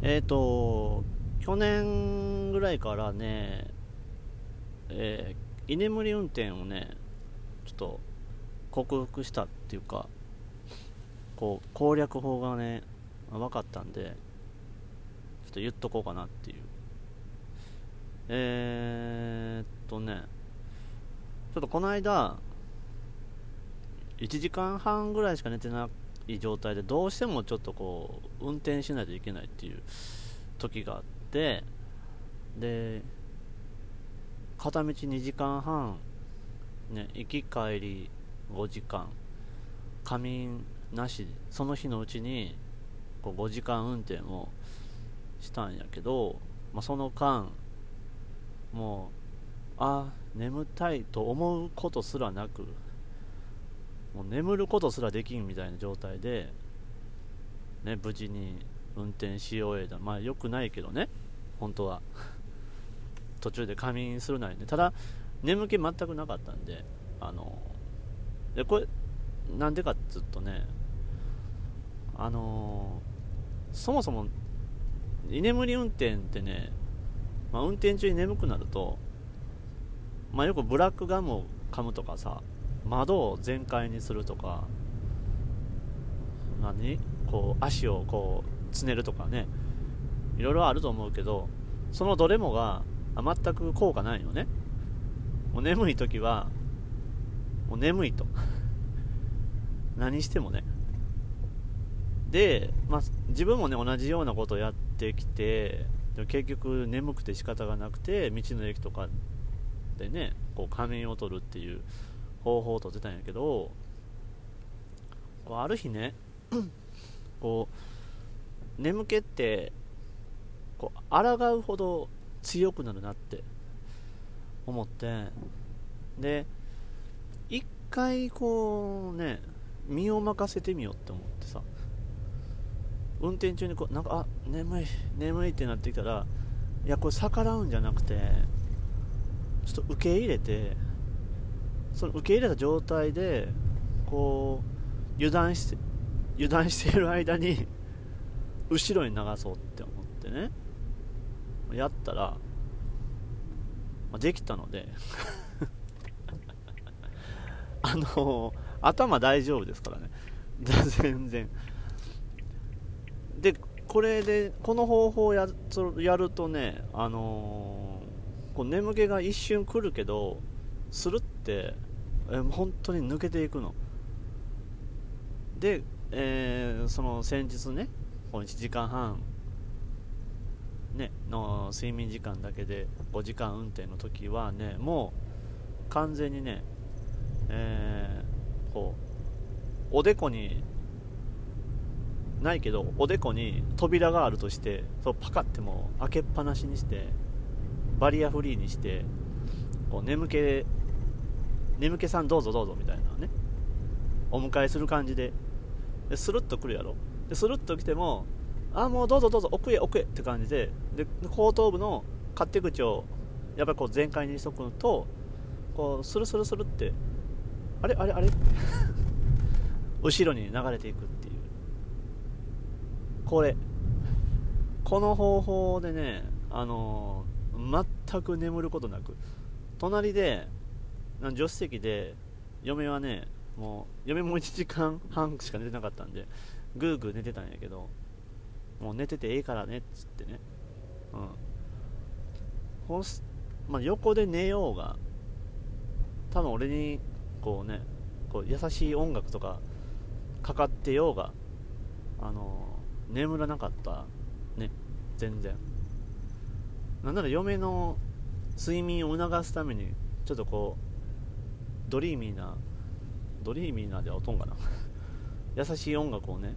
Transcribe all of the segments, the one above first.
えっ、ー、と、去年ぐらいからね、えー、居眠り運転をね、ちょっと克服したっていうか、こう、攻略法がね、分かったんで、ちょっと言っとこうかなっていう。えー、っとね、ちょっとこの間、1時間半ぐらいしか寝てない状態で、どうしてもちょっとこう、運転しないといけないっていう時があって、で、片道2時間半、ね、行き帰り5時間、仮眠なし、その日のうちにこう5時間運転をしたんやけど、まあ、その間、もう、あ、眠たいと思うことすらなく、もう眠ることすらできんみたいな状態で、ね、無事に運転し終えた。まあ良くないけどね、本当は。途中で仮眠するなりね。ただ、眠気全くなかったんで、あの、で、これ、なんでかっつうとね、あのー、そもそも、居眠り運転ってね、まあ、運転中に眠くなると、まあ、よくブラックガムを噛むとかさ、窓を全開にするとか、何？こう、足をこう、つねるとかね、いろいろあると思うけど、そのどれもが全く効果ないのね。もう眠い時は、もう眠いと。何してもね。で、まあ、自分もね、同じようなことをやってきて、結局眠くて仕方がなくて、道の駅とかでね、こう仮面を取るっていう方法をとってたんやけど、こうある日ね、こう、眠気って、こう、抗うほど強くなるなって思って、で、一回こうね、身を任せてみようって思ってさ、運転中にこう、なんか、あ、眠い、眠いってなってきたら、いや、これ逆らうんじゃなくて、ちょっと受け入れて、その受け入れた状態で、こう、油断して、油断している間に、後ろに流そうって思ってね、やったら、まあ、できたので あの頭大丈夫ですからね。全然。で、これで、この方法をややるとね、あのー、こう眠気が一瞬来るけど、するって、え本当に抜けていくの。で、えー、その先日ね、この1時間半、ね、の睡眠時間だけで5時間運転の時はね、もう完全にね、えー、こう、おでこにないけどおでこに扉があるとしてそうパカっても開けっぱなしにしてバリアフリーにしてこう眠気眠気さんどうぞどうぞみたいなね。お迎えする感じで。でスルッと来るやろ。でスルッと来てもあもうどうぞどうぞ奥へ奥へって感じで。で後頭部の勝手口をやっぱりこう全開にしとくのとこうスルスルスルってあれあれあれ？後ろに流れていくっていう。これ。この方法でね、あのー、全く眠ることなく、隣で、助手席で、嫁はね、もう、嫁も1時間半しか寝てなかったんで、ぐーぐー寝てたんやけど、もう寝ててええからね、っつってね。うん。ほんす、まあ、横で寝ようが、多分俺に、こうね、こう優しい音楽とかかかってようが、あの眠らなかったね全然なんなら嫁の睡眠を促すためにちょっとこうドリーミーなドリーミーなでは音んかな。優しい音楽をね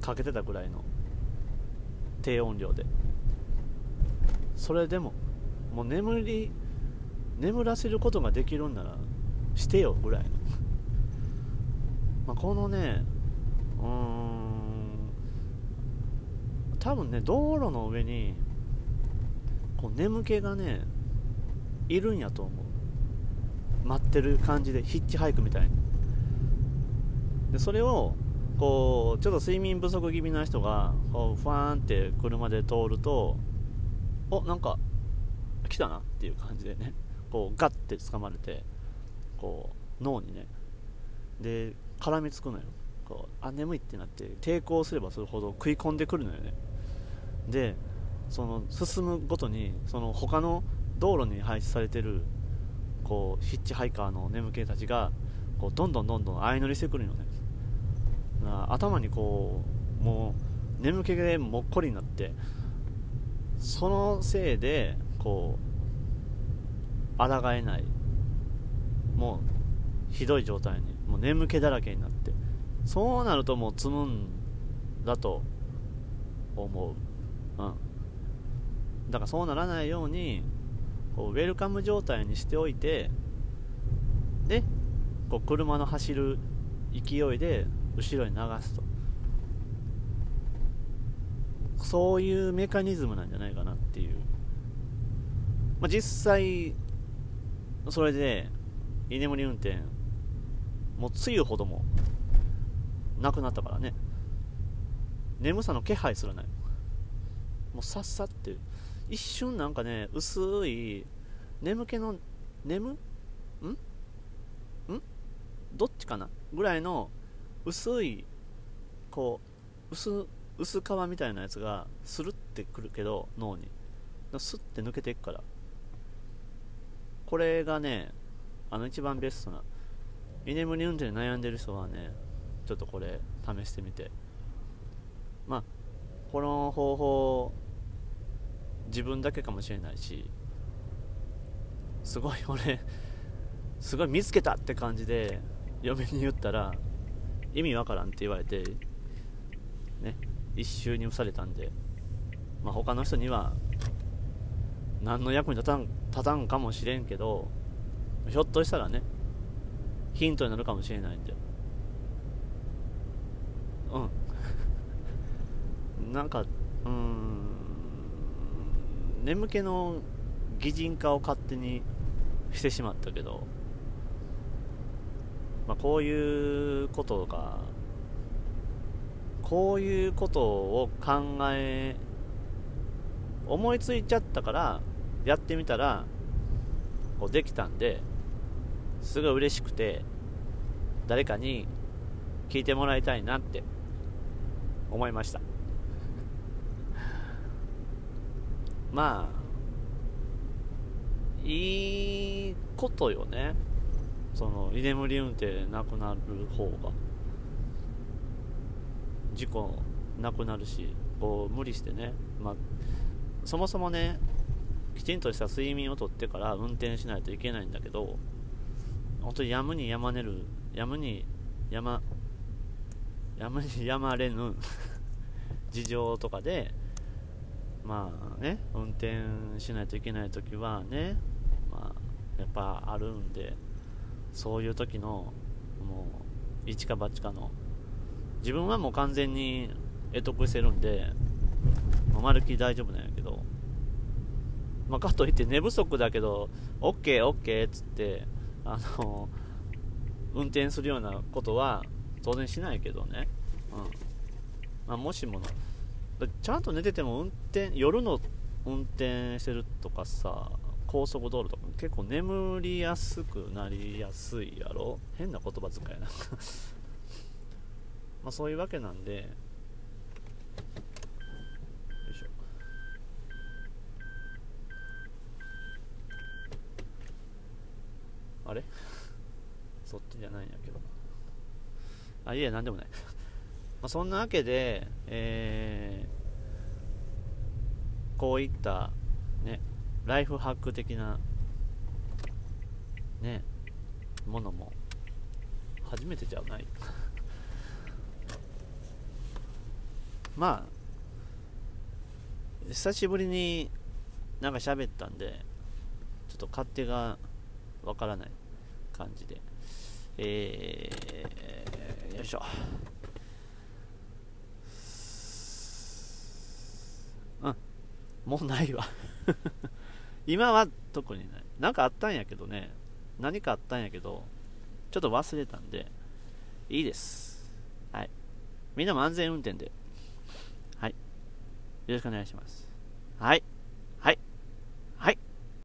かけてたぐらいの低音量で。それでももう眠り眠らせることができるんならしてよぐらいの。まあこのねうーん多分ね、道路の上に、こう眠気がね、いるんやと思う。待ってる感じで、ヒッチハイクみたいに。で、それを、こうちょっと睡眠不足気味な人がこうファーンって車で通るとおなんか来たなっていう感じでね こうガッて掴まれてこう脳にね。で絡みつくのよ。こうあ眠いってなって抵抗すればするほど食い込んでくるのよね。でその進むごとにその他の道路に配置されてるこうヒッチハイカーの眠気たちがこうどんどんどんどん相乗りしてくるよね。頭にこうもう眠気でもっこりになってそのせいでこう抗えないもうひどい状態にもう眠気だらけになってそうなるともう積むんだと思う。うん。だからそうならないようにこうウェルカム状態にしておいてでこう車の走る勢いで後ろに流すと。そういうメカニズムなんじゃないかなっていう、まあ、実際それで居眠り運転もうつゆほどもなくなったからね。眠さの気配すらない。もうさっさって一瞬なんかね薄い眠気の眠？ん？ん？どっちかな？ぐらいの薄いこう薄薄皮みたいなやつがスルってくるけど脳に。スッて抜けていくから。これがねあの一番ベストな。居眠り運転で悩んでる人はねちょっとこれ試してみて。まあこの方法自分だけかもしれないしすごい俺すごい見つけたって感じで嫁に言ったら意味わからんって言われてね一周に付されたんで、まあ、他の人には何の役に立たん立たんかもしれんけどひょっとしたらねヒントになるかもしれないんで。うん。なんかうん。眠気の擬人化を勝手にしてしまったけどまあ、こういうことがこういうことを考え思いついちゃったからやってみたらこうできたんですごい嬉しくて誰かに聞いてもらいたいなって思いました。まあいいことよね。その居眠り運転なくなる方が。事故なくなるしこう無理してね、まあ、そもそもねきちんとした睡眠をとってから運転しないといけないんだけど本当にやむにやまねるやむにやまやむにやまれぬ 事情とかでまあね運転しないといけない時はねまあやっぱあるんでそういう時のもう一か八かの自分はもう完全に得得してるんで、まあ、まるっき大丈夫なんやけど、まあ、かといって寝不足だけど OKOK っつってあの運転するようなことは当然しないけどね、うん。まあ、もしものちゃんと寝てても運転夜の運転してるとかさ高速道路とか結構眠りやすくなりやすいやろ？変な言葉遣いな。まあそういうわけなんで。よいしょ。あれ？そっちじゃないんやけど。あいえなんでもない。まあそんなわけでえー、こういったねライフハック的なねものも初めてじゃない。まあ久しぶりになんか喋ったんでちょっと勝手がわからない感じで。えー、よいしょ。うんもうないわ 今は特にない。なんかあったんやけどね、何かあったんやけど、ちょっと忘れたんで、いいです。はい。みんなも安全運転で。はい。よろしくお願いします。はい。